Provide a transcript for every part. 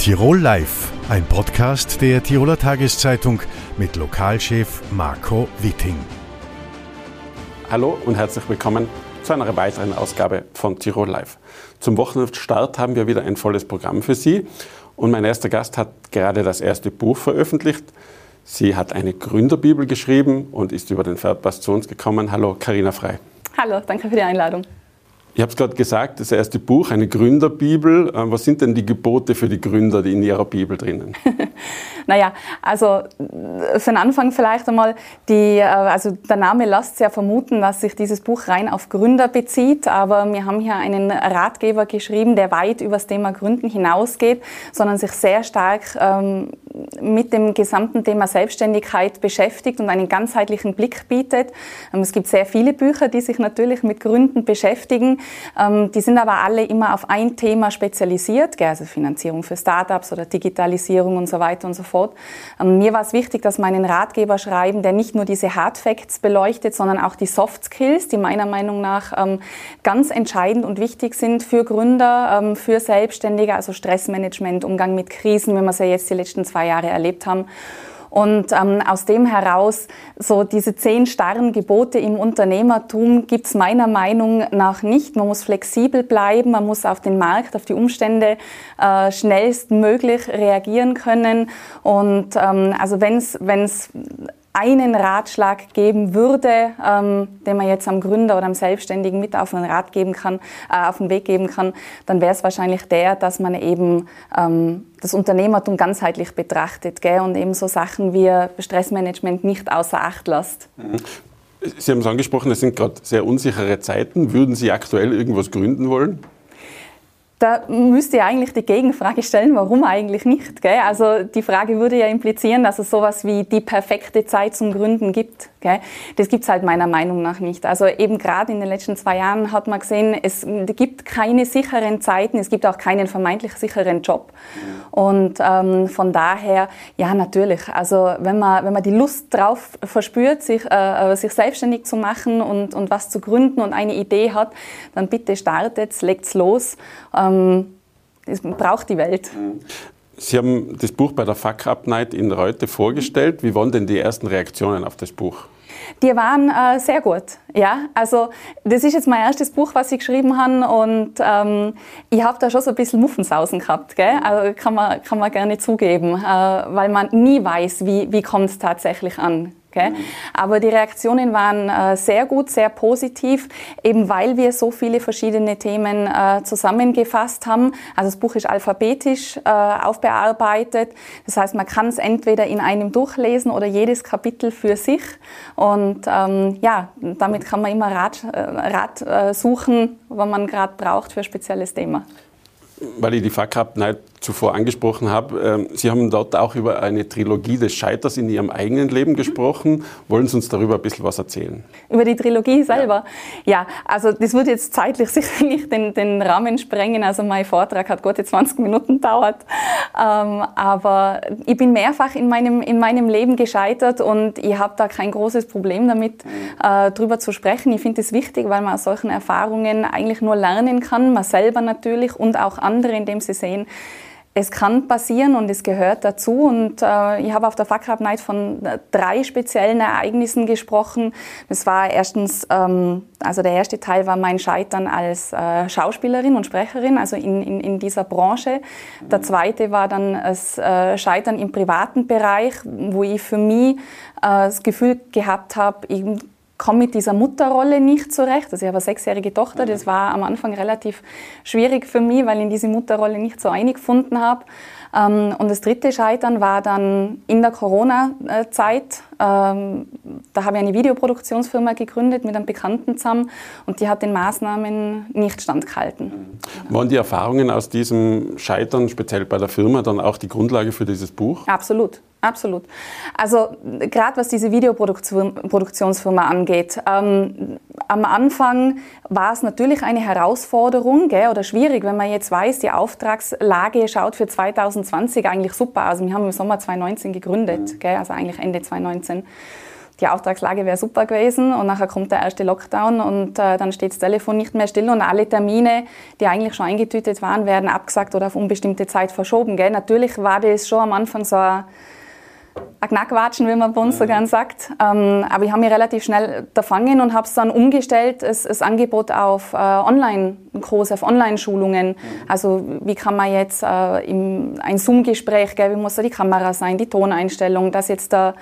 Tirol Live, ein Podcast der Tiroler Tageszeitung mit Lokalchef Marco Witting. Hallo und herzlich willkommen zu einer weiteren Ausgabe von Tirol Live. Zum Wochenstart haben wir wieder ein volles Programm für Sie und mein erster Gast hat gerade das erste Buch veröffentlicht. Sie hat eine Gründerbibel geschrieben und ist über den Fernpass zu uns gekommen. Hallo, Karina Frei. Hallo, danke für die Einladung. Ich habe es gerade gesagt, das erste Buch, eine Gründerbibel. Äh, was sind denn die Gebote für die Gründer, die in ihrer Bibel drinnen? naja, also für den Anfang vielleicht einmal, die, äh, also der Name lässt ja vermuten, dass sich dieses Buch rein auf Gründer bezieht, aber wir haben hier einen Ratgeber geschrieben, der weit über das Thema Gründen hinausgeht, sondern sich sehr stark ähm, mit dem gesamten Thema Selbstständigkeit beschäftigt und einen ganzheitlichen Blick bietet. Ähm, es gibt sehr viele Bücher, die sich natürlich mit Gründen beschäftigen. Ähm, die sind aber alle immer auf ein Thema spezialisiert, also Finanzierung für Startups oder Digitalisierung und so weiter und so fort. Ähm, mir war es wichtig, dass wir einen Ratgeber schreiben, der nicht nur diese Hard Facts beleuchtet, sondern auch die Soft Skills, die meiner Meinung nach ähm, ganz entscheidend und wichtig sind für Gründer, für Selbstständige, also Stressmanagement, Umgang mit Krisen, wenn wir es ja jetzt die letzten zwei Jahre erlebt haben. Und ähm, aus dem heraus, so diese zehn starren Gebote im Unternehmertum gibt es meiner Meinung nach nicht. Man muss flexibel bleiben, man muss auf den Markt, auf die Umstände äh, schnellstmöglich reagieren können. Und ähm, also wenn es einen Ratschlag geben würde, ähm, den man jetzt am Gründer oder am Selbstständigen mit auf den Rat geben kann, äh, auf den Weg geben kann, dann wäre es wahrscheinlich der, dass man eben ähm, das Unternehmertum ganzheitlich betrachtet gell, und eben so Sachen wie Stressmanagement nicht außer Acht lässt. Mhm. Sie haben es angesprochen, es sind gerade sehr unsichere Zeiten. Würden Sie aktuell irgendwas gründen wollen? Da müsste ihr eigentlich die Gegenfrage stellen, warum eigentlich nicht? Gell? Also die Frage würde ja implizieren, dass es sowas wie die perfekte Zeit zum Gründen gibt. Gell? Das gibt es halt meiner Meinung nach nicht. Also eben gerade in den letzten zwei Jahren hat man gesehen, es gibt keine sicheren Zeiten, es gibt auch keinen vermeintlich sicheren Job. Und ähm, von daher, ja natürlich, also wenn man, wenn man die Lust drauf verspürt, sich, äh, sich selbstständig zu machen und, und was zu gründen und eine Idee hat, dann bitte startet, legt's los. Ähm, es braucht die Welt. Sie haben das Buch bei der Fuck Up Night in Reute vorgestellt. Wie waren denn die ersten Reaktionen auf das Buch? Die waren äh, sehr gut. Ja, also das ist jetzt mein erstes Buch, was ich geschrieben habe und ähm, ich habe da schon so ein bisschen Muffensausen gehabt, gell? Also kann man, kann man gerne zugeben, äh, weil man nie weiß, wie, wie kommt es tatsächlich an. Okay? Aber die Reaktionen waren äh, sehr gut, sehr positiv, eben weil wir so viele verschiedene Themen äh, zusammengefasst haben. Also das Buch ist alphabetisch äh, aufbearbeitet. Das heißt, man kann es entweder in einem durchlesen oder jedes Kapitel für sich. Und ähm, ja, damit kann man immer Rat, äh, Rat äh, suchen, was man gerade braucht für ein spezielles Thema weil ich die Fuck Up Night zuvor angesprochen habe, ähm, Sie haben dort auch über eine Trilogie des Scheiters in Ihrem eigenen Leben gesprochen. Wollen Sie uns darüber ein bisschen was erzählen? Über die Trilogie selber? Ja, ja also das wird jetzt zeitlich sicher nicht den, den, Rahmen sprengen. Also mein Vortrag hat gute 20 Minuten dauert. Ähm, aber ich bin mehrfach in meinem, in meinem Leben gescheitert und ich habe da kein großes Problem damit, äh, drüber zu sprechen. Ich finde es wichtig, weil man aus solchen Erfahrungen eigentlich nur lernen kann, man selber natürlich und auch andere, indem sie sehen, es kann passieren und es gehört dazu. Und äh, ich habe auf der Fuck Night von drei speziellen Ereignissen gesprochen. Das war erstens, ähm, also der erste Teil war mein Scheitern als äh, Schauspielerin und Sprecherin, also in, in, in, dieser Branche. Der zweite war dann das äh, Scheitern im privaten Bereich, wo ich für mich äh, das Gefühl gehabt habe, komme mit dieser Mutterrolle nicht zurecht. Also ich habe eine sechsjährige Tochter, das war am Anfang relativ schwierig für mich, weil ich in diese Mutterrolle nicht so eingefunden habe. Ähm, und das dritte Scheitern war dann in der Corona-Zeit. Ähm, da habe ich eine Videoproduktionsfirma gegründet mit einem Bekannten zusammen und die hat den Maßnahmen nicht standgehalten. Waren die Erfahrungen aus diesem Scheitern, speziell bei der Firma, dann auch die Grundlage für dieses Buch? Absolut. Absolut. Also gerade was diese Videoproduktionsfirma angeht, ähm, am Anfang war es natürlich eine Herausforderung gell, oder schwierig, wenn man jetzt weiß, die Auftragslage schaut für 2020 eigentlich super aus. Wir haben im Sommer 2019 gegründet, gell, also eigentlich Ende 2019. die Auftragslage wäre super gewesen und nachher kommt der erste Lockdown und äh, dann steht das Telefon nicht mehr still und alle Termine, die eigentlich schon eingetütet waren, werden abgesagt oder auf unbestimmte Zeit verschoben. Gell? Natürlich war das schon am Anfang so ein Knackwatschen, wie man bei uns so gern sagt. Ähm, aber ich habe mich relativ schnell erfangen und habe es dann umgestellt, das, das Angebot auf äh, Online-Kurse, auf Online-Schulungen. Also wie kann man jetzt äh, im, ein Zoom-Gespräch, wie muss da die Kamera sein, die Toneinstellung, dass jetzt der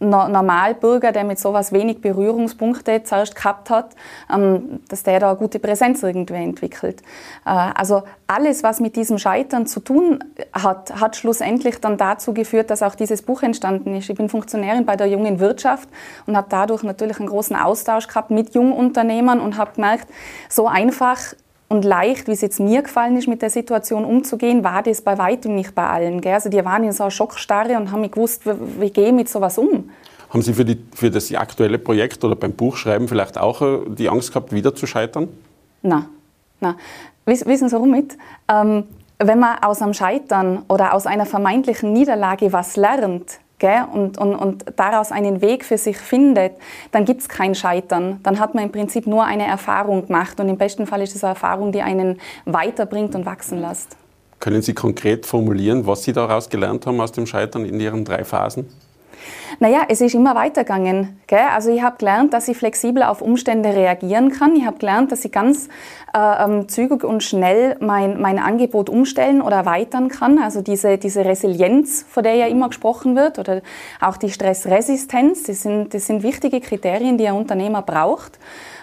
Normalbürger, der mit sowas wenig Berührungspunkte zuerst gehabt hat, ähm, dass der da eine gute Präsenz irgendwie entwickelt. Äh, also alles, was mit diesem Scheitern zu tun hat, hat schlussendlich dann dazu geführt, dass auch dieses Buch entstanden ist. Ich bin Funktionärin bei der jungen Wirtschaft und habe dadurch natürlich einen großen Austausch gehabt mit Jungunternehmern und habe gemerkt, so einfach und leicht, wie es jetzt mir gefallen ist, mit der Situation umzugehen, war das bei weitem nicht bei allen. Gell? Also die waren in so einer Schockstarre und haben mich gewusst, wie, wie gehe ich mit sowas um. Haben Sie für, die, für das aktuelle Projekt oder beim Buchschreiben vielleicht auch äh, die Angst gehabt, wieder zu scheitern? Nein. Nein. Wissen Sie warum mit? Ähm, wenn man aus einem Scheitern oder aus einer vermeintlichen Niederlage was lernt, gell, und, und, und daraus einen Weg für sich findet, dann gibt es kein Scheitern. Dann hat man im Prinzip nur eine Erfahrung gemacht und im besten Fall ist es eine Erfahrung, die einen weiterbringt und wachsen lässt. Können Sie konkret formulieren, was Sie daraus gelernt haben aus dem Scheitern in Ihren drei Phasen? Naja, es ist immer weitergegangen. Gell? Also ich habe gelernt, dass ich flexibel auf Umstände reagieren kann. Ich habe gelernt, dass ich ganz äh, ähm, zügig und schnell mein, mein Angebot umstellen oder erweitern kann. Also diese, diese Resilienz, von der ja immer gesprochen wird, oder auch die Stressresistenz, das sind, das sind wichtige Kriterien, die ein Unternehmer braucht.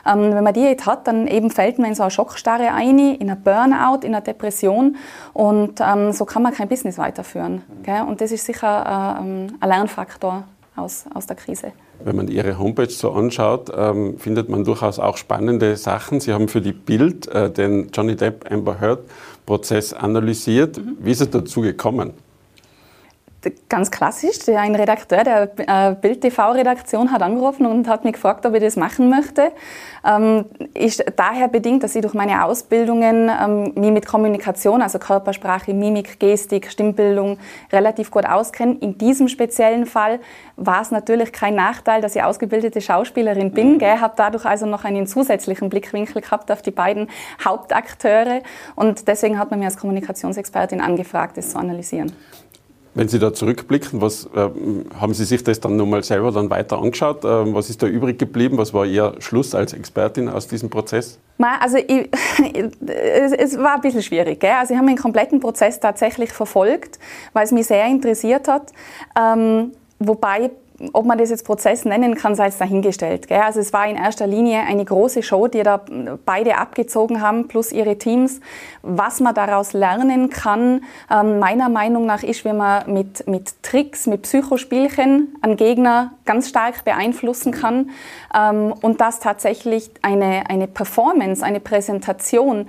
Ähm, wenn man die jetzt hat, dann eben fällt man in so eine Schockstarre ein, in ein Burnout, in eine Depression und ähm, so kann man kein Business weiterführen. Gell? Und das ist sicher äh, ein Lernfaktor aus, aus der Krise. Wenn man Ihre Homepage so anschaut, ähm, findet man durchaus auch spannende Sachen. Sie haben für die Bild äh, den Johnny Depp Amber Heard Prozess analysiert. Mhm. Wie ist es dazu gekommen? Ganz klassisch, ein Redakteur der äh, Bild-TV-Redaktion hat angerufen und hat mich gefragt, ob ich das machen möchte. Ähm, ist daher bedingt, dass ich durch meine Ausbildungen ähm, mich mit Kommunikation, also Körpersprache, Mimik, Gestik, Stimmbildung relativ gut auskenne. In diesem speziellen Fall war es natürlich kein Nachteil, dass ich ausgebildete Schauspielerin bin. Mhm. Habe dadurch also noch einen zusätzlichen Blickwinkel gehabt auf die beiden Hauptakteure und deswegen hat man mir als Kommunikationsexpertin angefragt, das zu analysieren. Wenn Sie da zurückblicken, was, äh, haben Sie sich das dann nochmal selber dann weiter angeschaut? Äh, was ist da übrig geblieben? Was war Ihr Schluss als Expertin aus diesem Prozess? Also ich, es, es, war ein bisschen schwierig. Gell? Also ich habe den kompletten Prozess tatsächlich verfolgt, weil es mich sehr interessiert hat. Ähm, wobei ob man das jetzt Prozess nennen kann, sei es dahingestellt. Gell? Also es war in erster Linie eine große Show, die da beide abgezogen haben, plus ihre Teams. Was man daraus lernen kann, ähm, meiner Meinung nach, ist, wenn man mit, mit Tricks, mit Psychospielchen einen Gegner ganz stark beeinflussen kann ähm, und das tatsächlich eine, eine Performance, eine Präsentation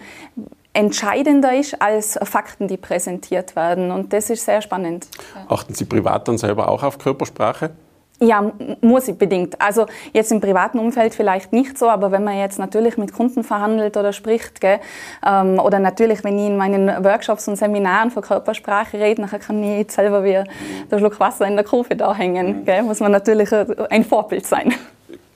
entscheidender ist als Fakten, die präsentiert werden. Und das ist sehr spannend. Achten Sie privat dann selber auch auf Körpersprache? Ja, muss ich bedingt. Also jetzt im privaten Umfeld vielleicht nicht so, aber wenn man jetzt natürlich mit Kunden verhandelt oder spricht, gell, ähm, oder natürlich, wenn ich in meinen Workshops und Seminaren von Körpersprache rede, dann kann ich jetzt selber wie der Schluck Wasser in der Kurve da hängen. Gell, muss man natürlich ein Vorbild sein.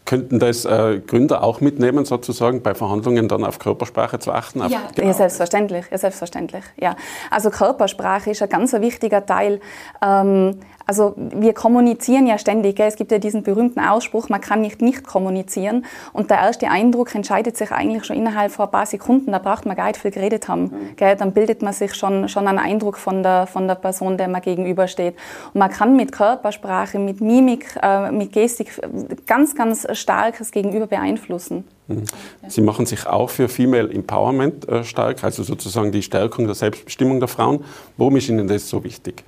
Könnten das äh, Gründer auch mitnehmen, sozusagen bei Verhandlungen dann auf Körpersprache zu achten? Ja, genau. ja selbstverständlich. Ja, selbstverständlich. Ja. Also Körpersprache ist ein ganz wichtiger Teil. Ähm, also wir kommunizieren ja ständig. Gell? Es gibt ja diesen berühmten Ausspruch, man kann nicht nicht kommunizieren. Und der erste Eindruck entscheidet sich eigentlich schon innerhalb von ein paar Sekunden. Da braucht man gar nicht viel geredet haben. Mhm. Gell? Dann bildet man sich schon, schon einen Eindruck von der, von der Person, der man gegenübersteht. Und man kann mit Körpersprache, mit Mimik, äh, mit Gestik ganz, ganz stark das Gegenüber beeinflussen. Mhm. Sie machen sich auch für Female Empowerment äh, stark, also sozusagen die Stärkung der Selbstbestimmung der Frauen. Warum ist Ihnen das so wichtig?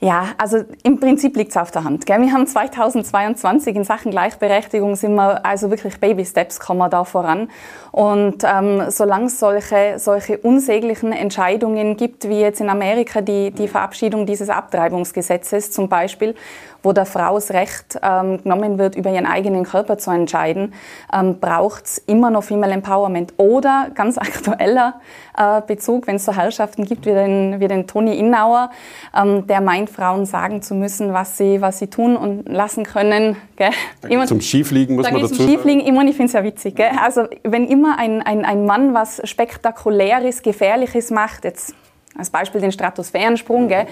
Ja, also im Prinzip liegt es auf der Hand. Gell? Wir haben 2022 in Sachen Gleichberechtigung sind wir also wirklich Baby Steps kommen da voran. Und ähm, solange es solche, solche unsäglichen Entscheidungen gibt, wie jetzt in Amerika die, die Verabschiedung dieses Abtreibungsgesetzes zum Beispiel, wo der Frau das Recht ähm, genommen wird, über ihren eigenen Körper zu entscheiden, ähm, braucht es immer noch Female Empowerment. Oder ganz aktueller äh, Bezug, wenn es so Herrschaften gibt wie den, wie den Toni Innauer, ähm, der meint, Frauen sagen zu müssen, was sie, was sie tun und lassen können. Gell? Immer, zum Skifliegen muss man dazu sagen. Skifliegen, immer, ich finde es ja witzig. Gell? Also wenn immer ein, ein, ein Mann was Spektakuläres, Gefährliches macht, jetzt als Beispiel den Stratosphärensprung, gell,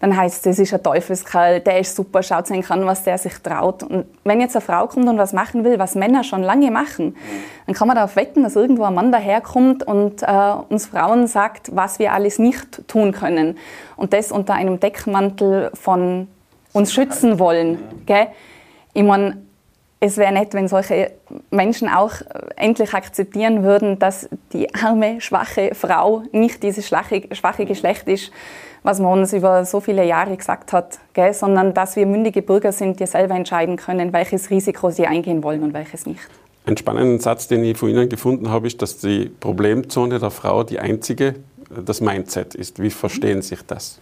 dann heißt es, das ist ein Teufelskerl, der ist super, schaut sich an, was der sich traut. Und wenn jetzt eine Frau kommt und was machen will, was Männer schon lange machen, dann kann man darauf wetten, dass irgendwo ein Mann daherkommt und äh, uns Frauen sagt, was wir alles nicht tun können. Und das unter einem Deckmantel von uns schützen wollen. Gell? Ich meine, es wäre nett, wenn solche Menschen auch endlich akzeptieren würden, dass die arme, schwache Frau nicht dieses schwache, schwache Geschlecht ist, was man uns über so viele Jahre gesagt hat, gell? sondern dass wir mündige Bürger sind, die selber entscheiden können, welches Risiko sie eingehen wollen und welches nicht. Ein spannender Satz, den ich von Ihnen gefunden habe, ist, dass die Problemzone der Frau die einzige, das Mindset ist. Wie verstehen Sie sich das?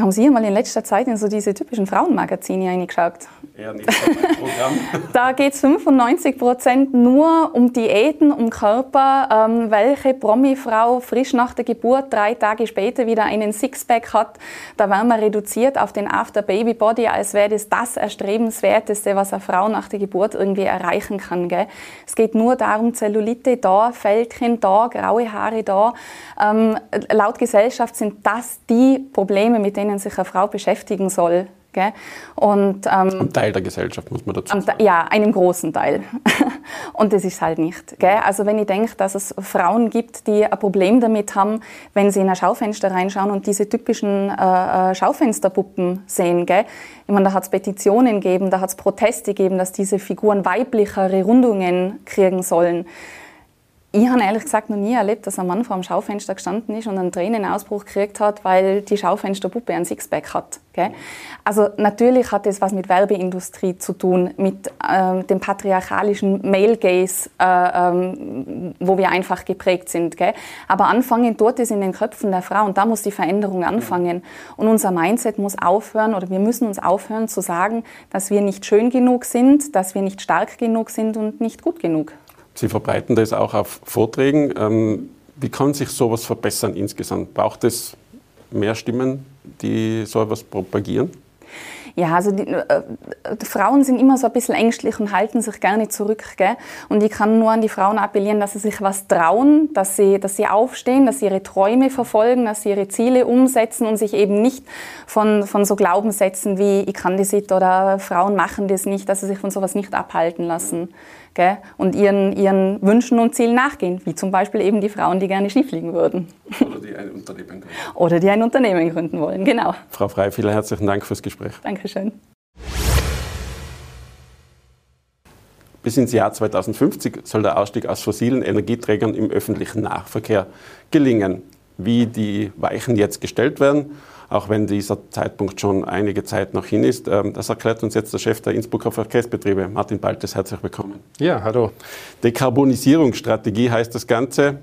Haben Sie mal in letzter Zeit in so diese typischen Frauenmagazine reingeschaut? Eher nicht Programm. da geht es 95 Prozent nur um Diäten, um Körper. Ähm, welche Promi-Frau frisch nach der Geburt drei Tage später wieder einen Sixpack hat, da werden wir reduziert auf den After-Baby-Body, als wäre das das Erstrebenswerteste, was eine Frau nach der Geburt irgendwie erreichen kann. Gell? Es geht nur darum, Zellulite da, Fältchen da, graue Haare da. Ähm, laut Gesellschaft sind das die Probleme, mit denen sich eine Frau beschäftigen soll. Gell? Und, ähm, ein Teil der Gesellschaft, muss man dazu sagen. Ja, einem großen Teil. und das ist halt nicht. Gell? Also wenn ich denke, dass es Frauen gibt, die ein Problem damit haben, wenn sie in ein Schaufenster reinschauen und diese typischen äh, äh Schaufensterpuppen sehen. Gell? Ich meine, da hat es Petitionen gegeben, da hat es Proteste gegeben, dass diese Figuren weiblichere Rundungen kriegen sollen. Ich habe ehrlich gesagt noch nie erlebt, dass ein Mann vor dem Schaufenster gestanden ist und einen Tränenausbruch gekriegt hat, weil die Schaufensterpuppe ein Sixpack hat. Gell? Also natürlich hat das was mit Werbeindustrie zu tun, mit äh, dem patriarchalischen Male Gaze, äh, ähm, wo wir einfach geprägt sind. Gell? Aber anfangen dort ist in den Köpfen der Frau und da muss die Veränderung anfangen. Und unser Mindset muss aufhören oder wir müssen uns aufhören zu sagen, dass wir nicht schön genug sind, dass wir nicht stark genug sind und nicht gut genug. Sie verbreiten das auch auf Vorträgen. Ähm, wie kann sich sowas verbessern insgesamt? Braucht es mehr Stimmen, die so etwas propagieren? Ja, also die, äh, die, Frauen sind immer so ein bisschen ängstlich und halten sich gerne zurück. Gell? Und ich kann nur an die Frauen appellieren, dass sie sich was trauen, dass sie, dass sie aufstehen, dass sie ihre Träume verfolgen, dass sie ihre Ziele umsetzen und sich eben nicht von, von so Glaubenssätzen wie ich kann das nicht oder Frauen machen das nicht, dass sie sich von sowas nicht abhalten lassen gell? und ihren, ihren Wünschen und Zielen nachgehen, wie zum Beispiel eben die Frauen, die gerne Skifliegen würden. Oder die ein Unternehmen gründen. Oder die ein Unternehmen gründen wollen, genau. Frau Frei, vielen herzlichen Dank fürs Gespräch. Dankeschön. Bis ins Jahr 2050 soll der Ausstieg aus fossilen Energieträgern im öffentlichen Nahverkehr gelingen. Wie die Weichen jetzt gestellt werden auch wenn dieser Zeitpunkt schon einige Zeit noch hin ist. Ähm, das erklärt uns jetzt der Chef der Innsbrucker Verkehrsbetriebe, Martin Baltes. Herzlich willkommen. Ja, hallo. Dekarbonisierungsstrategie heißt das Ganze.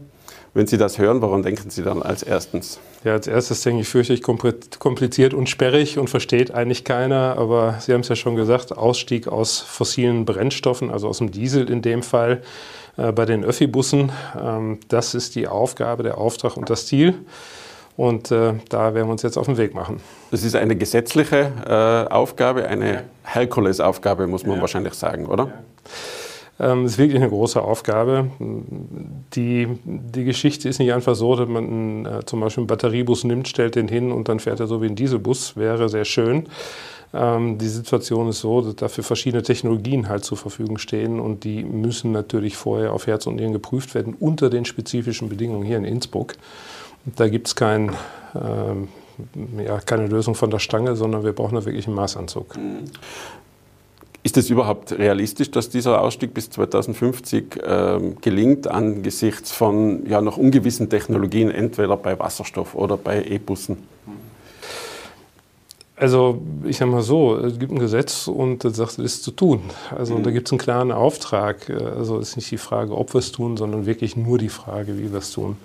Wenn Sie das hören, warum denken Sie dann als erstens? Ja, als erstes denke ich fürchterlich kompliziert und sperrig und versteht eigentlich keiner. Aber Sie haben es ja schon gesagt, Ausstieg aus fossilen Brennstoffen, also aus dem Diesel in dem Fall, äh, bei den Öffi-Bussen. Ähm, das ist die Aufgabe, der Auftrag und das Ziel. Und äh, da werden wir uns jetzt auf den Weg machen. Das ist eine gesetzliche äh, Aufgabe, eine ja. Herkulesaufgabe, muss man ja. wahrscheinlich sagen, oder? Ja. Ähm, das ist wirklich eine große Aufgabe. Die, die Geschichte ist nicht einfach so, dass man äh, zum Beispiel einen Batteriebus nimmt, stellt den hin und dann fährt er so wie ein Dieselbus. Wäre sehr schön. Ähm, die Situation ist so, dass dafür verschiedene Technologien halt zur Verfügung stehen und die müssen natürlich vorher auf Herz und Nieren geprüft werden unter den spezifischen Bedingungen hier in Innsbruck. Da gibt es kein, äh, ja, keine Lösung von der Stange, sondern wir brauchen da wirklich einen Maßanzug. Ist es überhaupt realistisch, dass dieser Ausstieg bis 2050 äh, gelingt angesichts von ja, noch ungewissen Technologien, entweder bei Wasserstoff oder bei E-Bussen? Also ich sage mal so, es gibt ein Gesetz und das sagt, es ist zu tun. Also mhm. da gibt es einen klaren Auftrag. Also es ist nicht die Frage, ob wir es tun, sondern wirklich nur die Frage, wie wir es tun.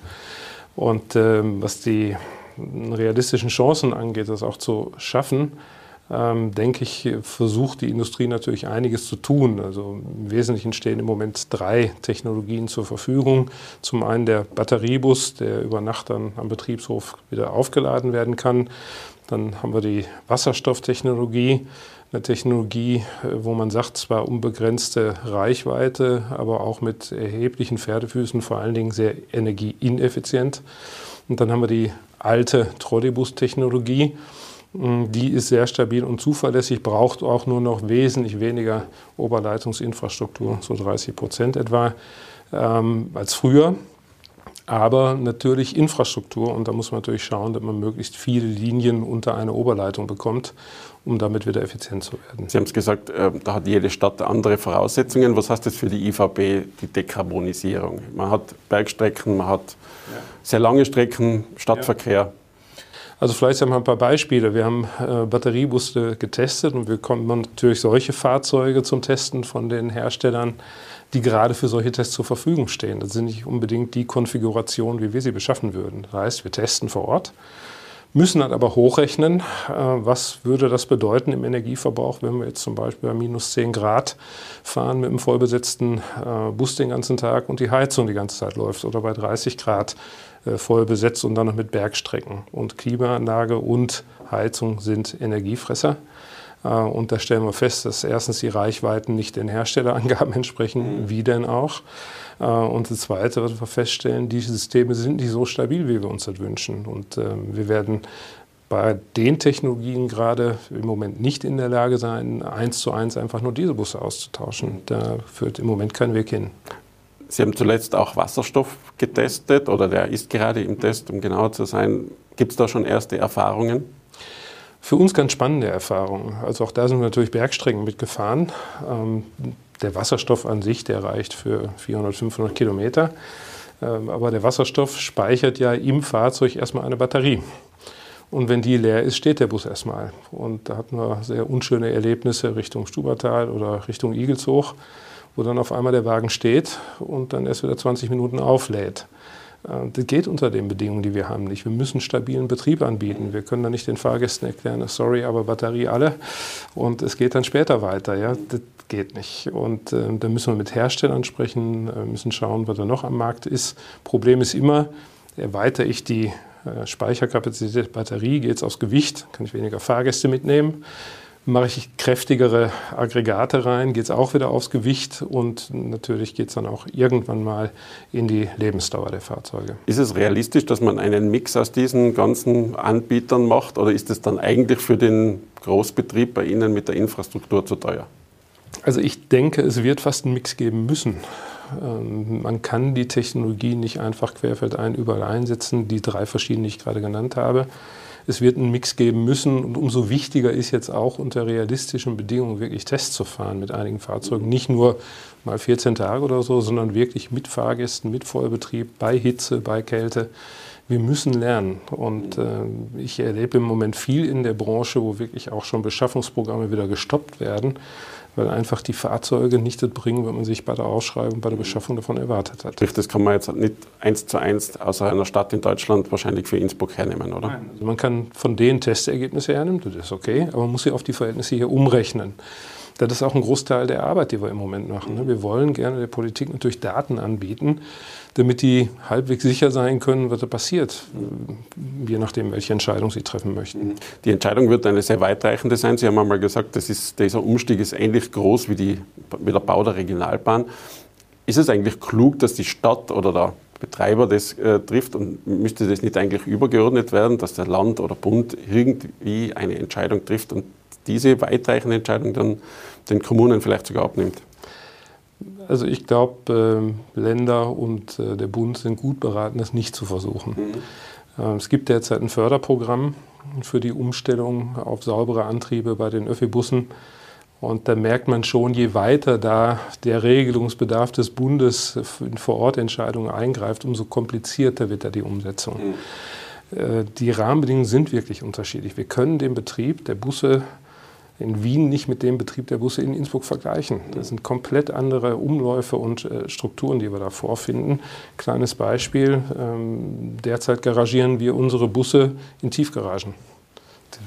Und ähm, was die realistischen Chancen angeht, das auch zu schaffen, ähm, denke ich, versucht die Industrie natürlich einiges zu tun. Also im Wesentlichen stehen im Moment drei Technologien zur Verfügung. Zum einen der Batteriebus, der über Nacht dann am Betriebshof wieder aufgeladen werden kann. Dann haben wir die Wasserstofftechnologie, eine Technologie, wo man sagt, zwar unbegrenzte Reichweite, aber auch mit erheblichen Pferdefüßen, vor allen Dingen sehr energieineffizient. Und dann haben wir die alte Trolleybus-Technologie. Die ist sehr stabil und zuverlässig, braucht auch nur noch wesentlich weniger Oberleitungsinfrastruktur, so 30 Prozent etwa, ähm, als früher aber natürlich Infrastruktur. Und da muss man natürlich schauen, dass man möglichst viele Linien unter eine Oberleitung bekommt, um damit wieder effizient zu werden. Sie haben es gesagt, äh, da hat jede Stadt andere Voraussetzungen. Was heißt das für die IVB, die Dekarbonisierung? Man hat Bergstrecken, man hat sehr lange Strecken, Stadtverkehr. Ja. Also vielleicht haben wir ein paar Beispiele. Wir haben äh, Batteriebusse getestet und wir kommen natürlich solche Fahrzeuge zum Testen von den Herstellern die gerade für solche Tests zur Verfügung stehen. Das sind nicht unbedingt die Konfigurationen, wie wir sie beschaffen würden. Das heißt, wir testen vor Ort, müssen dann aber hochrechnen, äh, was würde das bedeuten im Energieverbrauch, wenn wir jetzt zum Beispiel bei minus 10 Grad fahren mit einem vollbesetzten äh, Bus den ganzen Tag und die Heizung die ganze Zeit läuft oder bei 30 Grad voll besetzt und dann noch mit Bergstrecken. Und Klimaanlage und Heizung sind Energiefresser. Äh, und da stellen wir fest, dass erstens die Reichweiten nicht den Herstellerangaben entsprechen, mhm. wie denn auch. Äh, und das Zweite, was wir feststellen, die Systeme sind nicht so stabil, wie wir uns das wünschen. Und wir werden bei den Technologien gerade im Moment nicht in der Lage sein, eins zu eins einfach nur diese Busse auszutauschen. Da führt im Moment kein Weg hin. Sie haben zuletzt auch Wasserstoff getestet oder der ist gerade im Test, um genauer zu sein. Gibt es da schon erste Erfahrungen? Für uns ganz spannende Erfahrungen. Also auch da sind wir natürlich Bergstrecken mitgefahren. Ähm, der Wasserstoff an sich, der reicht für 400, 500 Kilometer. Ähm, aber der Wasserstoff speichert ja im Fahrzeug erstmal eine Batterie. Und wenn die leer ist, steht der Bus erstmal. Und da hatten wir sehr unschöne Erlebnisse Richtung Stubertal oder Richtung Igelshoch, wo dann auf einmal der Wagen steht und dann erst wieder 20 Minuten auflädt. Äh, das geht unter den Bedingungen, die wir haben, nicht. Wir müssen stabilen Betrieb anbieten. Wir können da nicht den Fahrgästen erklären, sorry, aber Batterie alle und es geht dann später weiter. Ja? Das geht nicht. Und äh, da müssen wir mit Herstellern sprechen, äh, müssen schauen, was da noch am Markt ist. Problem ist immer, erweitere ich die äh, Speicherkapazität der Batterie, geht es aufs Gewicht, kann ich weniger Fahrgäste mitnehmen mache ich kräftigere Aggregate rein, geht es auch wieder aufs Gewicht und natürlich geht es dann auch irgendwann mal in die Lebensdauer der Fahrzeuge. Ist es realistisch, dass man einen Mix aus diesen ganzen Anbietern macht oder ist es dann eigentlich für den Großbetrieb bei Ihnen mit der Infrastruktur zu teuer? Also ich denke, es wird fast einen Mix geben müssen. Ähm, man kann die Technologie nicht einfach querfeldein überall einsetzen, die drei verschiedenen, die ich gerade genannt habe es wird einen Mix geben müssen. Und umso wichtiger ist jetzt auch unter realistischen Bedingungen wirklich Tests zu fahren mit einigen Fahrzeugen. Nicht nur mal 14 Tage oder so, sondern wirklich mit Fahrgästen, mit Vollbetrieb, bei Hitze, bei Kälte. Wir müssen lernen. Und äh, ich erlebe im Moment viel in der Branche, wo wirklich auch schon Beschaffungsprogramme wieder gestoppt werden weil einfach die Fahrzeuge nicht das bringen, was man sich bei der Ausschreibung, bei der Beschaffung davon erwartet hat. Das kann man jetzt nicht eins zu eins außer einer Stadt in Deutschland wahrscheinlich für Innsbruck hernehmen, oder? Nein, also man kann von den Testergebnissen hernehmen, das ist okay, aber man muss sie auf die Verhältnisse hier umrechnen. Das ist auch ein Großteil der Arbeit, die wir im Moment machen. Ne? Wir wollen gerne der Politik natürlich Daten anbieten, damit die halbwegs sicher sein können, was da passiert, je nachdem, welche Entscheidung sie treffen möchten. Die Entscheidung wird eine sehr weitreichende sein. Sie haben einmal gesagt, ist, dieser Umstieg ist ähnlich groß wie, die, wie der Bau der Regionalbahn. Ist es eigentlich klug, dass die Stadt oder der Betreiber das äh, trifft und müsste das nicht eigentlich übergeordnet werden, dass der Land oder Bund irgendwie eine Entscheidung trifft und diese weitreichende Entscheidung dann den Kommunen vielleicht sogar abnimmt? Also ich glaube, äh, Länder und äh, der Bund sind gut beraten, das nicht zu versuchen. Mhm. Äh, es gibt derzeit ein Förderprogramm für die Umstellung auf saubere Antriebe bei den Öffi-Bussen. Und da merkt man schon, je weiter da der Regelungsbedarf des Bundes in Vorortentscheidungen eingreift, umso komplizierter wird da die Umsetzung. Mhm. Äh, die Rahmenbedingungen sind wirklich unterschiedlich. Wir können den Betrieb der Busse in Wien nicht mit dem Betrieb der Busse in Innsbruck vergleichen. Das sind komplett andere Umläufe und äh, Strukturen, die wir da vorfinden. Kleines Beispiel, ähm, derzeit garagieren wir unsere Busse in Tiefgaragen.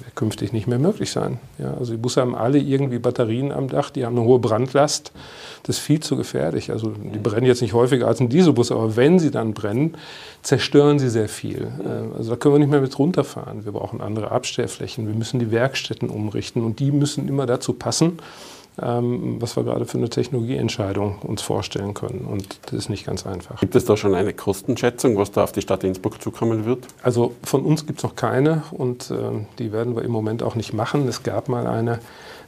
Wird künftig nicht mehr möglich sein. Ja, also die Busse haben alle irgendwie Batterien am Dach, die haben eine hohe Brandlast. Das ist viel zu gefährlich. Also die brennen jetzt nicht häufiger als ein Dieselbus, aber wenn sie dann brennen, zerstören sie sehr viel. Äh, also da können wir nicht mehr mit runterfahren. Wir brauchen andere Abstellflächen. Wir müssen die Werkstätten umrichten und die müssen immer dazu passen, ähm, was wir gerade für eine Technologieentscheidung uns vorstellen können. Und das ist nicht ganz einfach. Gibt es da schon eine Kostenschätzung, was da auf die Stadt Innsbruck zukommen wird? Also von uns gibt es noch keine und äh, die werden wir im Moment auch nicht machen. Es gab mal eine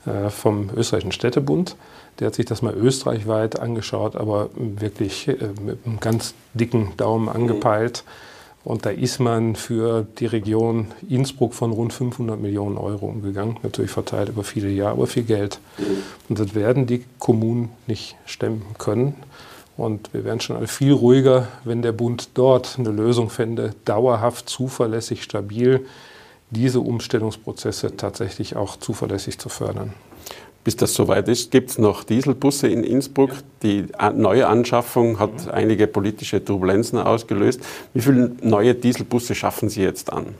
äh, vom Österreichischen Städtebund. Der hat sich das mal österreichweit angeschaut, aber wirklich äh, mit einem ganz dicken Daumen angepeilt. Mhm und da ist man für die Region Innsbruck von rund 500 Millionen Euro umgegangen, natürlich verteilt über viele Jahre, aber viel Geld. Und das werden die Kommunen nicht stemmen können. Und wir wären schon alle viel ruhiger, wenn der Bund dort eine Lösung fände, dauerhaft, zuverlässig, stabil diese Umstellungsprozesse tatsächlich auch zuverlässig zu fördern bis das soweit ist, gibt es noch Dieselbusse in Innsbruck. Die neue Anschaffung hat einige politische Turbulenzen ausgelöst. Wie viele neue Dieselbusse schaffen Sie jetzt an?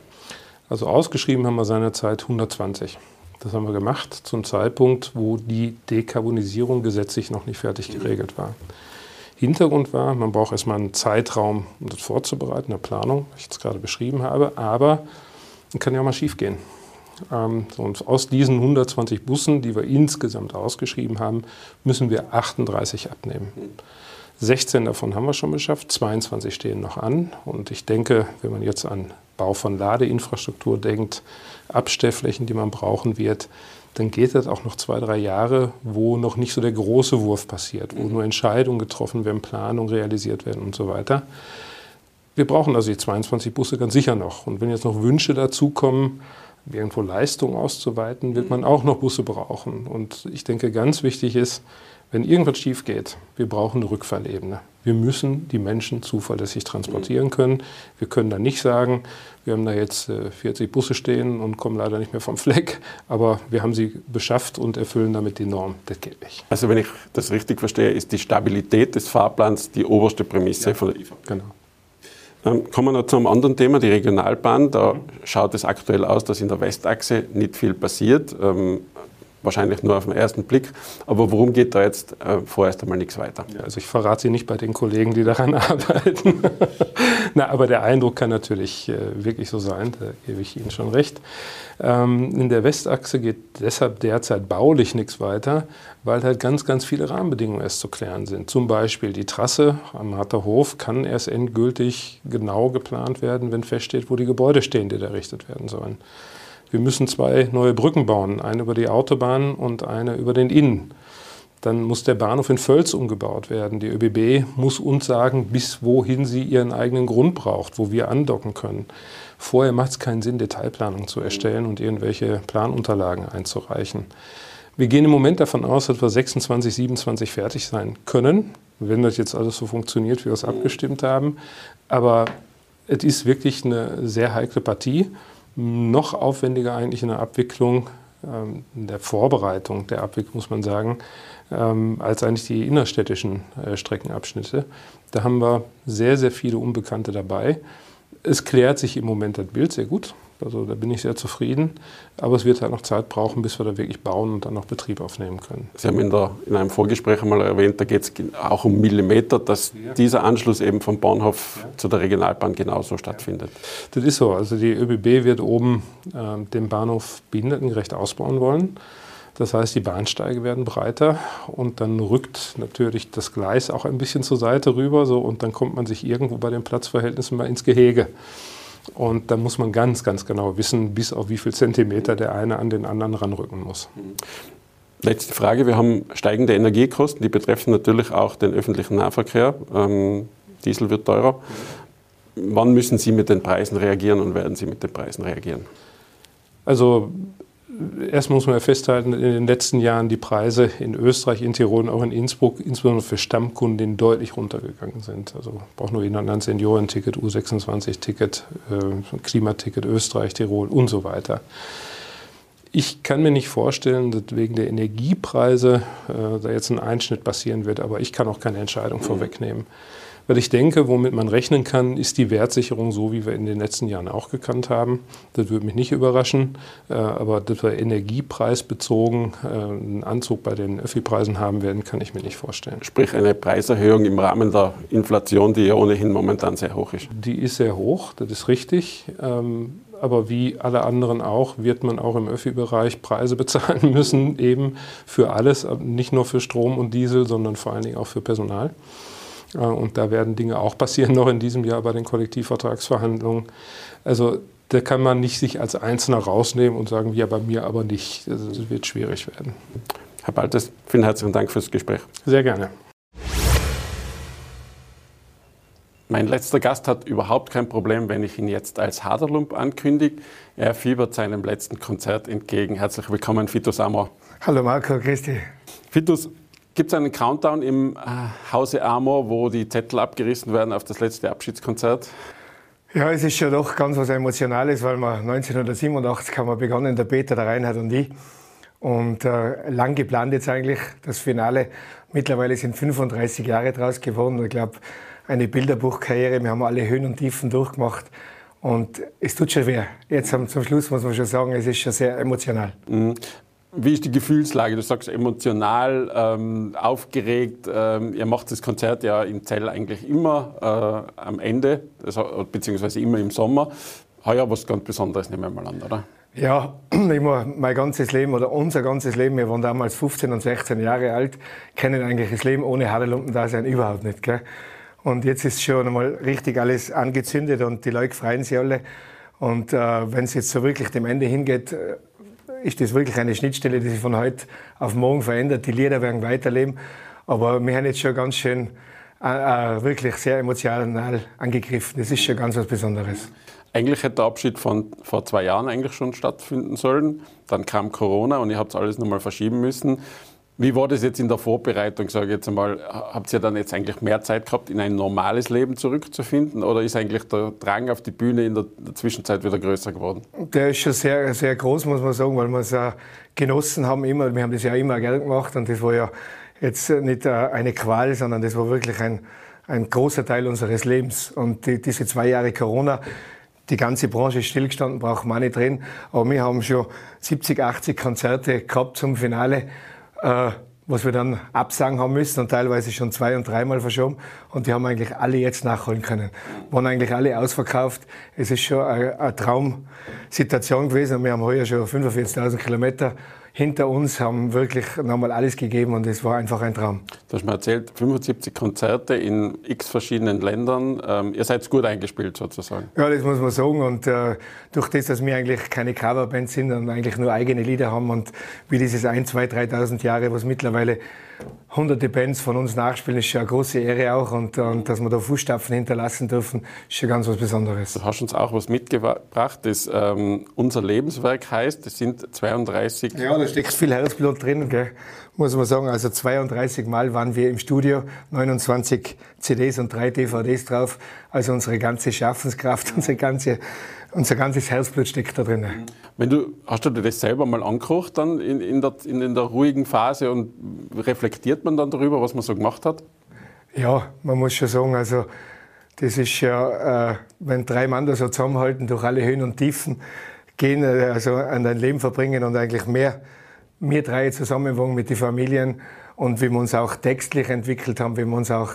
Also ausgeschrieben haben wir seinerzeit 120. Das haben wir gemacht zum Zeitpunkt, wo die Dekarbonisierung gesetzlich noch nicht fertig geregelt war. Hintergrund war, man braucht erstmal einen Zeitraum, um das vorzubereiten, eine Planung, wie ich jetzt gerade beschrieben habe, aber es kann ja auch mal schief gehen. Ähm, und aus diesen 120 Bussen, die wir insgesamt ausgeschrieben haben, müssen wir 38 abnehmen. 16 davon haben wir schon geschafft, 22 stehen noch an. Und ich denke, wenn man jetzt an Bau von Ladeinfrastruktur denkt, Abstellflächen, die man brauchen wird, dann geht das auch noch zwei, drei Jahre, wo noch nicht so der große Wurf passiert, wo nur Entscheidungen getroffen werden, Planungen realisiert werden und so weiter. Wir brauchen also die 22 Busse ganz sicher noch. Und wenn jetzt noch Wünsche dazukommen, irgendwo Leistung auszuweiten, wird man auch noch Busse brauchen. Und ich denke, ganz wichtig ist, wenn irgendwas schief geht, wir brauchen eine Rückfallebene. Wir müssen die Menschen zuverlässig transportieren können. Wir können da nicht sagen, wir haben da jetzt 40 äh, Busse stehen und kommen leider nicht mehr vom Fleck, aber wir haben sie beschafft und erfüllen damit die Norm. Das geht nicht. Also wenn ich das richtig verstehe, ist die Stabilität des Fahrplans die oberste Prämisse ja, von der IFA. Genau. Kommen wir noch zu einem anderen Thema, die Regionalbahn. Da schaut es aktuell aus, dass in der Westachse nicht viel passiert. Wahrscheinlich nur auf den ersten Blick. Aber worum geht da jetzt äh, vorerst einmal nichts weiter? Ja, also ich verrate Sie nicht bei den Kollegen, die daran arbeiten. Na, aber der Eindruck kann natürlich äh, wirklich so sein, da gebe ich Ihnen schon recht. Ähm, in der Westachse geht deshalb derzeit baulich nichts weiter, weil halt ganz, ganz viele Rahmenbedingungen erst zu klären sind. Zum Beispiel die Trasse am Hatterhof kann erst endgültig genau geplant werden, wenn feststeht, wo die Gebäude stehen, die da errichtet werden sollen. Wir müssen zwei neue Brücken bauen, eine über die Autobahn und eine über den Inn. Dann muss der Bahnhof in Völz umgebaut werden. Die ÖBB muss uns sagen, bis wohin sie ihren eigenen Grund braucht, wo wir andocken können. Vorher macht es keinen Sinn, Detailplanung zu erstellen und irgendwelche Planunterlagen einzureichen. Wir gehen im Moment davon aus, dass wir 26, 27 fertig sein können, wenn das jetzt alles so funktioniert, wie wir es abgestimmt haben. Aber es ist wirklich eine sehr heikle Partie noch aufwendiger eigentlich in der Abwicklung, ähm, in der Vorbereitung der Abwicklung, muss man sagen, ähm, als eigentlich die innerstädtischen äh, Streckenabschnitte. Da haben wir sehr, sehr viele Unbekannte dabei. Es klärt sich im Moment das Bild sehr gut. Also da bin ich sehr zufrieden. Aber es wird halt noch Zeit brauchen, bis wir da wirklich bauen und dann noch Betrieb aufnehmen können. Sie haben in, der, in einem Vorgespräch einmal erwähnt, da geht es auch um Millimeter, dass ja. dieser Anschluss eben vom Bahnhof ja. zu der Regionalbahn genauso stattfindet. Das ist so. Also die ÖBB wird oben äh, den Bahnhof behindertengerecht ausbauen wollen. Das heißt, die Bahnsteige werden breiter und dann rückt natürlich das Gleis auch ein bisschen zur Seite rüber so, und dann kommt man sich irgendwo bei den Platzverhältnissen mal ins Gehege. Und da muss man ganz, ganz genau wissen, bis auf wie viel Zentimeter der eine an den anderen ranrücken muss. Letzte Frage. Wir haben steigende Energiekosten, die betreffen natürlich auch den öffentlichen Nahverkehr. Ähm, Diesel wird teurer. Wann müssen Sie mit den Preisen reagieren und werden Sie mit den Preisen reagieren? Also erstmal muss man ja festhalten, in den letzten Jahren die Preise in Österreich, in Tirol und auch in Innsbruck, insbesondere für Stammkunden, deutlich runtergegangen sind. Also braucht nur jemand ein Seniorenticket, U26-Ticket, äh, Klimaticket Österreich, Tirol und so weiter. Ich kann mir nicht vorstellen, dass wegen der Energiepreise äh, da jetzt ein Einschnitt passieren wird, aber ich kann auch keine Entscheidung vorwegnehmen. Weil ich denke, womit man rechnen kann, ist die Wertsicherung so, wie wir in den letzten Jahren auch gekannt haben. Das würde mich nicht überraschen. Äh, aber dass wir energiepreisbezogen äh, einen Anzug bei den Öffi-Preisen haben werden, kann ich mir nicht vorstellen. Sprich eine Preiserhöhung im Rahmen der Inflation, die ja ohnehin momentan sehr hoch ist. Die ist sehr hoch, das ist richtig. Ähm, aber wie alle anderen auch, wird man auch im Öffi-Bereich Preise bezahlen müssen, eben für alles, nicht nur für Strom und Diesel, sondern vor allen Dingen auch für Personal. Äh, und da werden Dinge auch passieren noch in diesem Jahr bei den Kollektivvertragsverhandlungen. Also da kann man nicht sich als Einzelner rausnehmen und sagen, ja, bei mir aber nicht. Also, das wird schwierig werden. Herr Baltes, vielen herzlichen Dank fürs Gespräch. Sehr gerne. Mein letzter Gast hat überhaupt kein Problem, wenn ich ihn jetzt als Haderlump ankündige. Er fiebert seinem letzten Konzert entgegen. Herzlich willkommen, Fitus Amor. Hallo Marco, Christi. Fitus, gibt es einen Countdown im äh, Hause Amor, wo die Zettel abgerissen werden auf das letzte Abschiedskonzert? Ja, es ist schon doch ganz was Emotionales, weil wir 1987 haben wir begonnen, der Peter, der Reinhard und ich. Und äh, lang geplant jetzt eigentlich das Finale. Mittlerweile sind 35 Jahre draus geworden. Ich glaube, eine Bilderbuchkarriere. Wir haben alle Höhen und Tiefen durchgemacht. Und es tut schon weh. Jetzt zum Schluss muss man schon sagen, es ist schon sehr emotional. Mhm. Wie ist die Gefühlslage? Du sagst emotional, ähm, aufgeregt. Ähm, ihr macht das Konzert ja im Zell eigentlich immer äh, am Ende, also, beziehungsweise immer im Sommer. Heuer was ganz Besonderes, nehmen wir mal an, oder? Ja, muss mein ganzes Leben oder unser ganzes Leben, wir waren damals 15 und 16 Jahre alt, kennen eigentlich das Leben ohne Hadelumpen-Dasein überhaupt nicht. Gell? Und jetzt ist schon einmal richtig alles angezündet und die Leute freuen sich alle. Und äh, wenn es jetzt so wirklich dem Ende hingeht, äh, ist das wirklich eine Schnittstelle, die sich von heute auf morgen verändert. Die Lieder werden weiterleben. Aber wir haben jetzt schon ganz schön, äh, äh, wirklich sehr emotional angegriffen. Das ist schon ganz was Besonderes. Eigentlich hätte der Abschied von vor zwei Jahren eigentlich schon stattfinden sollen. Dann kam Corona und ihr habt alles nochmal verschieben müssen. Wie war das jetzt in der Vorbereitung, sage ich jetzt einmal? Habt ihr dann jetzt eigentlich mehr Zeit gehabt, in ein normales Leben zurückzufinden? Oder ist eigentlich der Drang auf die Bühne in der, Zwischenzeit wieder größer geworden? Der ist schon sehr, sehr groß, muss man sagen, weil wir es ja genossen haben immer. Wir haben das ja immer gerne gemacht und das war ja jetzt nicht äh, eine Qual, sondern das war wirklich ein, ein großer Teil unseres Lebens. Und die, diese zwei Jahre Corona, die ganze Branche ist stillgestanden, braucht man nicht drin. Aber wir haben schon 70, 80 Konzerte gehabt zum Finale äh, was wir dann absagen haben müssen und teilweise schon zwei- und dreimal verschoben. Und die haben eigentlich alle jetzt nachholen können. Waren eigentlich alle ausverkauft. Es ist schon eine, Traumsituation gewesen. Wir haben heuer schon 45.000 Kilometer hinter uns, haben wirklich nochmal alles gegeben und es war einfach ein Traum. Du hast mir erzählt, 75 Konzerte in x verschiedenen Ländern. Ähm, ihr seid gut eingespielt sozusagen. Ja, das muss man sagen. Und äh, durch das, dass wir eigentlich keine Coverband sind und eigentlich nur eigene Lieder haben und wie dieses 1, 2, 3.000 Jahre, was mittlerweile hunderte Bands von uns nachspielen, ist schon eine große Ehre auch. Und, und dass wir da Fußstapfen hinterlassen dürfen, ist schon ganz was Besonderes. Du hast uns auch was mitgebracht, das ähm, unser Lebenswerk heißt. Das sind 32. Ja, da steckt viel Herzblut drin, gell? muss man sagen. Also 32 Mal waren wir im Studio, 29 CDs und drei DVDs drauf. Also unsere ganze Schaffenskraft, unsere ganze unser ganzes Herzblut steckt da drin. Wenn du, hast du dir das selber mal angekocht dann in, in, der, in, in der ruhigen Phase und reflektiert man dann darüber, was man so gemacht hat? Ja, man muss schon sagen, also das ist ja, äh, wenn drei Mann da so zusammenhalten, durch alle Höhen und Tiefen gehen, äh, also an dein Leben verbringen und eigentlich mehr, wir drei zusammen waren mit den Familien und wie wir uns auch textlich entwickelt haben, wie wir uns auch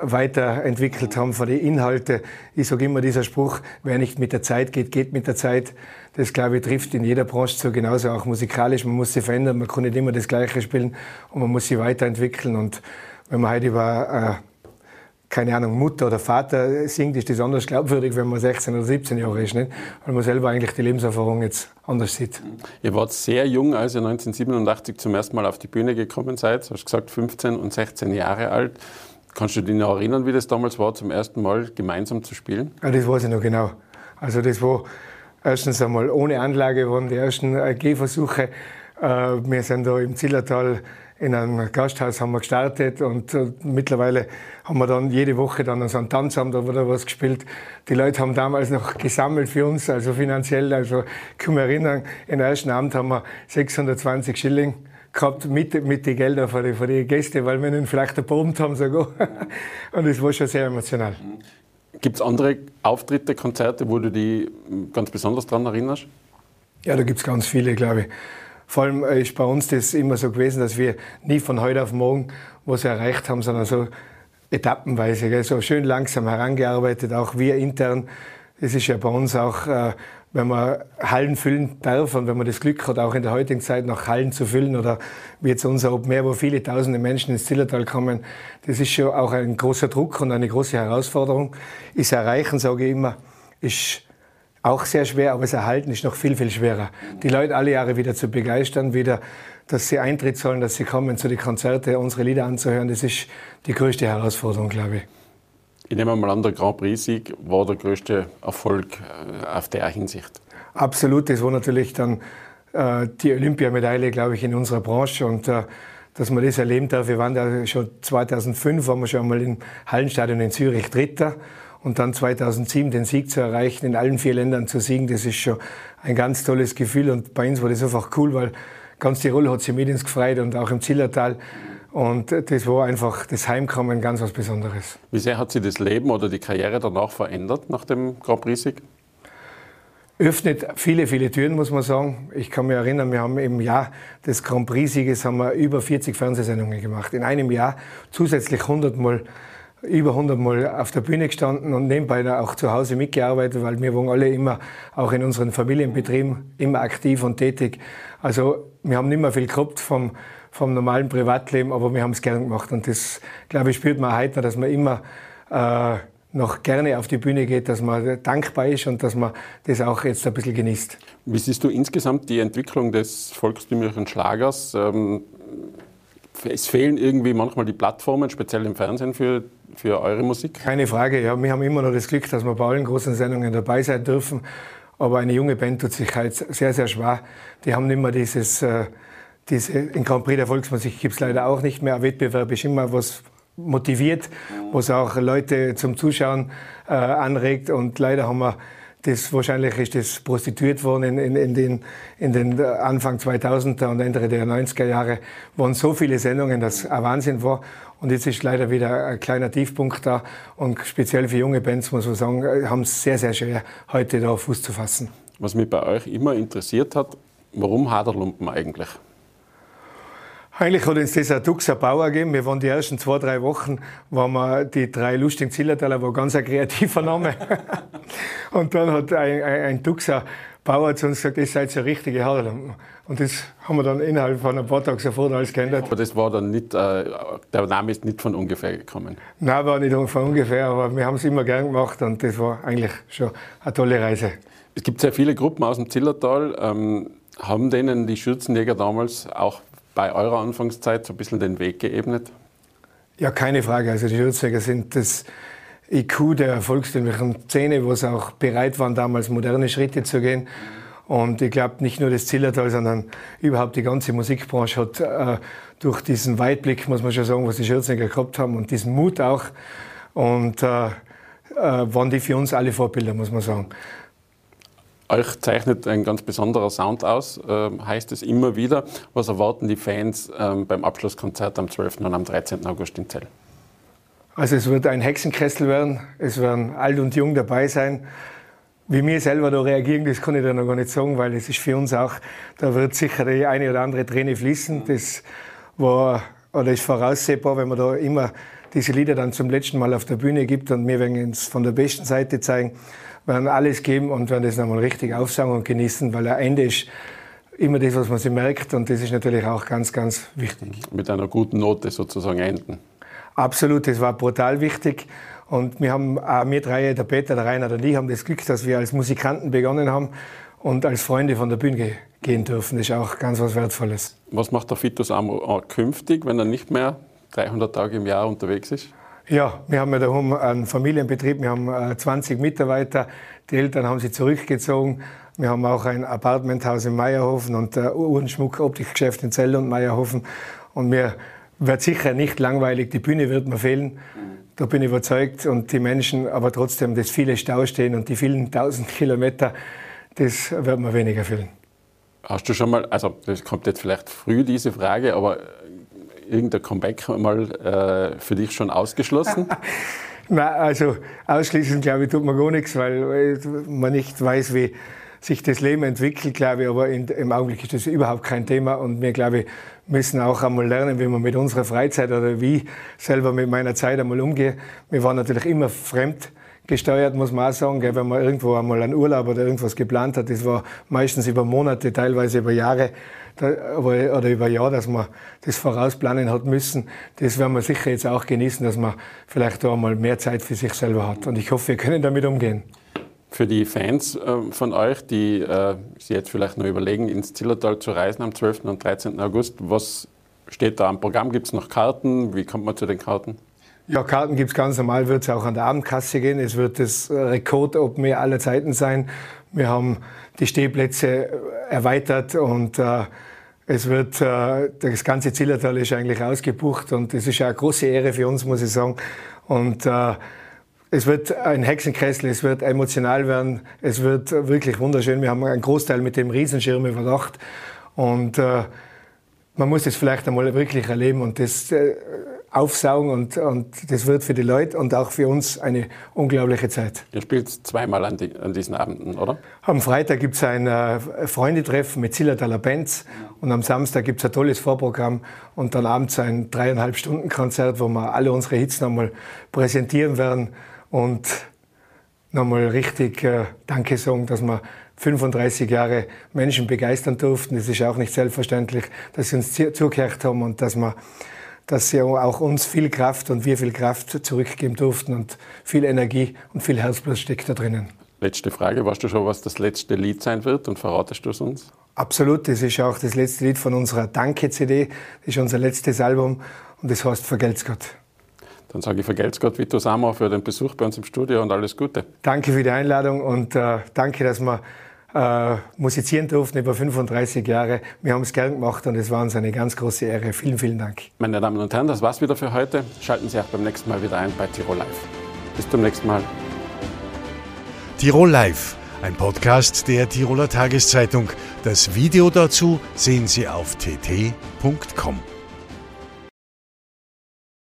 weiterentwickelt haben von den Inhalten. Ich sage immer dieser Spruch, wer nicht mit der Zeit geht, geht mit der Zeit. Das, glaube ich, trifft in jeder Branche so, genauso auch musikalisch. Man muss sich verändern, man kann nicht immer das Gleiche spielen und man muss sich weiterentwickeln. Und wenn man heute über, äh, keine Ahnung, Mutter oder Vater singt, ist das anders glaubwürdig, wenn man 16 oder 17 Jahre ist, nicht? weil man selber eigentlich die Lebenserfahrung jetzt anders sieht. Ihr wart sehr jung, als ihr 1987 zum ersten Mal auf die Bühne gekommen seid. Du hast gesagt, 15 und 16 Jahre alt. Kannst du dich noch erinnern, wie das damals war, zum ersten Mal gemeinsam zu spielen? Ja, das weiß ich noch genau. Also das war erstens einmal ohne Anlage, waren die ersten Gehversuche. Äh, wir sind da im Zillertal in einem Gasthaus haben wir gestartet und äh, mittlerweile haben wir dann jede Woche dann so einen Tanzamt oder was gespielt. Die Leute haben damals noch gesammelt für uns, also finanziell. Also ich kann mich erinnern, im ersten Abend haben wir 620 Schilling gehabt mit, mit den Geldern von den, von den Gästen, weil wir ihn vielleicht erbombt haben sogar. Und es war schon sehr emotional. Gibt es andere Auftritte, Konzerte, wo du dich ganz besonders daran erinnerst? Ja, da gibt es ganz viele, glaube ich. Vor allem äh, ist bei uns das immer so gewesen, dass wir nie von heute auf morgen was erreicht haben, sondern so etappenweise, gell? so schön langsam herangearbeitet, auch wir intern. Das ist ja bei uns auch, äh, wenn man Hallen füllen darf und wenn man das Glück hat, auch in der heutigen Zeit noch Hallen zu füllen oder wie jetzt unser Open Air, wo viele tausende Menschen ins Zillertal kommen, das ist schon auch ein großer Druck und eine große Herausforderung. Ist Erreichen, sage ich immer, ist auch sehr schwer, aber das Erhalten ist noch viel, viel schwerer. Die Leute alle Jahre wieder zu begeistern, wieder, dass sie Eintritt sollen, dass sie kommen zu den Konzerten, unsere Lieder anzuhören, das ist die größte Herausforderung, glaube ich. Ich nehme mal an, der Grand Prix-Sieg war der größte Erfolg äh, auf der Hinsicht. Absolut, das war natürlich dann äh, die Olympiamedaille, glaube ich, in unserer Branche und äh, dass man das erleben darf. Wir waren da schon 2005, waren wir schon einmal im Hallenstadion in Zürich Dritter und dann 2007 den Sieg zu erreichen, in allen vier Ländern zu siegen, das ist schon ein ganz tolles Gefühl. Und bei uns war das einfach cool, weil ganz Tirol hat sich mit uns gefreut und auch im Zillertal. Und das war einfach das Heimkommen ganz was Besonderes. Wie sehr hat sich das Leben oder die Karriere danach verändert, nach dem Grand Prix-Sieg? öffnet viele, viele Türen, muss man sagen. Ich kann mich erinnern, wir haben im Jahr des Grand Prix-Sieges haben wir über 40 Fernsehsendungen gemacht. In einem Jahr zusätzlich 100 Mal über 100 Mal auf der Bühne gestanden und nebenbei auch zu Hause mitgearbeitet, weil wir waren alle immer, auch in unseren Familienbetrieben, immer aktiv und tätig. Also wir haben nicht mehr viel gehabt vom, vom normalen Privatleben, aber wir haben es gern gemacht. Und das, glaube ich, spürt man heute dass man immer äh, noch gerne auf die Bühne geht, dass man dankbar ist und dass man das auch jetzt ein bisschen genießt. Wie siehst du insgesamt die Entwicklung des volkstümlichen Schlagers? Ähm, es fehlen irgendwie manchmal die Plattformen, speziell im Fernsehen, für für eure Musik? Keine Frage, ja. Wir haben immer noch das Glück, dass wir bei allen großen Sendungen dabei sein dürfen. Aber eine junge Band tut sich halt sehr, sehr schwer. Die haben nicht mehr dieses, äh, diese, in Grand Prix der Volksmusik gibt es leider auch nicht mehr. Ein Wettbewerb ist immer was motiviert, was auch Leute zum Zuschauen äh, anregt. Und leider haben wir das wahrscheinlich ist das prostituiert worden in, in, in, den, in den Anfang 2000er und Ende der 90er Jahre waren so viele Sendungen, dass ein Wahnsinn war. Und jetzt ist leider wieder ein kleiner Tiefpunkt da. Und speziell für junge Bands, muss man sagen, haben es sehr, sehr schwer, heute da Fuß zu fassen. Was mich bei euch immer interessiert hat, warum Haderlumpen eigentlich? Eigentlich hat uns das ein Duxer Bauer gegeben. Wir waren die ersten zwei, drei Wochen, waren wir die drei lustigen Zillertaler, war ganz ein kreativer Name. und dann hat ein, ein, ein Duxer Bauer zu uns gesagt, ihr seid so richtige Haderlumpen. Und das haben wir dann innerhalb von ein paar Tagen sofort alles geändert. Aber das war dann nicht, äh, der Name ist nicht von ungefähr gekommen? Nein, war nicht von ungefähr, aber wir haben es immer gern gemacht und das war eigentlich schon eine tolle Reise. Es gibt sehr viele Gruppen aus dem Zillertal. Ähm, haben denen die Schürzenjäger damals auch bei eurer Anfangszeit so ein bisschen den Weg geebnet? Ja, keine Frage. Also die Schürzenjäger sind das IQ der volkstümlichen Szene, wo sie auch bereit waren, damals moderne Schritte zu gehen. Und ich glaube, nicht nur das Zillertal, sondern überhaupt die ganze Musikbranche hat äh, durch diesen Weitblick, muss man schon sagen, was die Schürzenegger gehabt haben und diesen Mut auch. Und äh, äh, waren die für uns alle Vorbilder, muss man sagen. Euch zeichnet ein ganz besonderer Sound aus, äh, heißt es immer wieder. Was erwarten die Fans äh, beim Abschlusskonzert am 12. und am 13. August in Zell? Also es wird ein Hexenkessel werden, es werden alt und jung dabei sein. Wie wir selber da reagieren, das kann ich da noch gar nicht sagen, weil es ist für uns auch, da wird sicher die eine oder andere Träne fließen. Das war, oder ist voraussehbar, wenn man da immer diese Lieder dann zum letzten Mal auf der Bühne gibt und wir werden es von der besten Seite zeigen, werden alles geben und werden das nochmal richtig aufsagen und genießen, weil am Ende ist immer das, was man sich merkt und das ist natürlich auch ganz, ganz wichtig. Mit einer guten Note sozusagen enden. Absolut, das war brutal wichtig. Und wir haben, auch wir drei, der Peter, der Rainer und ich, haben das Glück, dass wir als Musikanten begonnen haben und als Freunde von der Bühne gehen dürfen. Das ist auch ganz was Wertvolles. Was macht der Fitus Amo künftig, wenn er nicht mehr 300 Tage im Jahr unterwegs ist? Ja, wir haben ja daheim einen Familienbetrieb, wir haben 20 äh, Mitarbeiter. Die Eltern haben sich zurückgezogen. Wir haben auch ein Apartmenthaus in Meierhofen und ein Uhrenschmuck, Optikgeschäft in Zell und Meierhofen. Und mir wird sicher nicht langweilig, die Bühne wird mir fehlen. Da bin ich überzeugt. Und die Menschen, aber trotzdem das viele Stau stehen und die vielen tausend Kilometer, das wird mir weniger fehlen. Hast du schon mal, also das kommt jetzt vielleicht früh diese Frage, aber irgendein Comeback mal äh, für dich schon ausgeschlossen? Nein, also ausschließen, glaube ich, tut man gar nichts, weil man nicht weiß, wie sich das Leben entwickelt, glaube ich. Aber in, im Augenblick ist das überhaupt kein Thema. Und wir, glaube ich, müssen auch einmal lernen, wie man mit unserer Freizeit oder wie selber mit meiner Zeit einmal umgehe. Wir waren natürlich immer fremd gesteuert, muss man auch sagen. Gell, wenn man irgendwo einmal einen Urlaub oder irgendwas geplant hat, das war meistens über Monate, teilweise über Jahre oder über Jahre, dass man das vorausplanen hat müssen. Das werden wir sicher jetzt auch genießen, dass man vielleicht da einmal mehr Zeit für sich selber hat. Und ich hoffe, wir können damit umgehen. Für die Fans äh, von euch, die äh, sich jetzt vielleicht noch überlegen, ins Zillertal zu reisen am 12. und 13. August, was steht da am Programm? Gibt es noch Karten? Wie kommt man zu den Karten? Ja, Karten gibt es ganz normal, wird es auch an der Abendkasse gehen. Es wird das Rekord ob mehr aller Zeiten sein. Wir haben die Stehplätze erweitert und äh, es wird, äh, das ganze Zillertal ist eigentlich ausgebucht und es ist eine große Ehre für uns, muss ich sagen. Und äh, es wird ein Hexenkessel, es wird emotional werden, es wird wirklich wunderschön. Wir haben einen Großteil mit dem Riesenschirm überdacht und äh, man muss es vielleicht einmal wirklich erleben und das äh, aufsaugen und, und das wird für die Leute und auch für uns eine unglaubliche Zeit. Ihr spielt zweimal an, die, an diesen Abenden, oder? Am Freitag gibt es ein äh, Freundetreffen mit Zillertaler Bands und am Samstag gibt es ein tolles Vorprogramm und dann abends ein dreieinhalb Stunden Konzert, wo wir alle unsere Hits nochmal präsentieren werden und nochmal richtig äh, Danke sagen, dass wir 35 Jahre Menschen begeistern durften. Das ist auch nicht selbstverständlich, dass sie uns zugehört haben und dass wir dass sie auch uns viel Kraft und wir viel Kraft zurückgeben durften und viel Energie und viel Herzblut steckt da drinnen. Letzte Frage, weißt du schon, was das letzte Lied sein wird und verratest du es uns? Absolut, das ist auch das letzte Lied von unserer Danke-CD, das ist unser letztes Album und das heißt Vergelt's Gott. Dann sage ich vergelt's Gott Vito Samo für den Besuch bei uns im Studio und alles Gute. Danke für die Einladung und äh, danke, dass wir äh, musizieren durften über 35 Jahre. Wir haben es gern gemacht und es war uns eine ganz große Ehre. Vielen, vielen Dank. Meine Damen und Herren, das war's wieder für heute. Schalten Sie auch beim nächsten Mal wieder ein bei Tirol Live. Bis zum nächsten Mal. Tirol Live, ein Podcast der Tiroler Tageszeitung. Das Video dazu sehen Sie auf tt.com.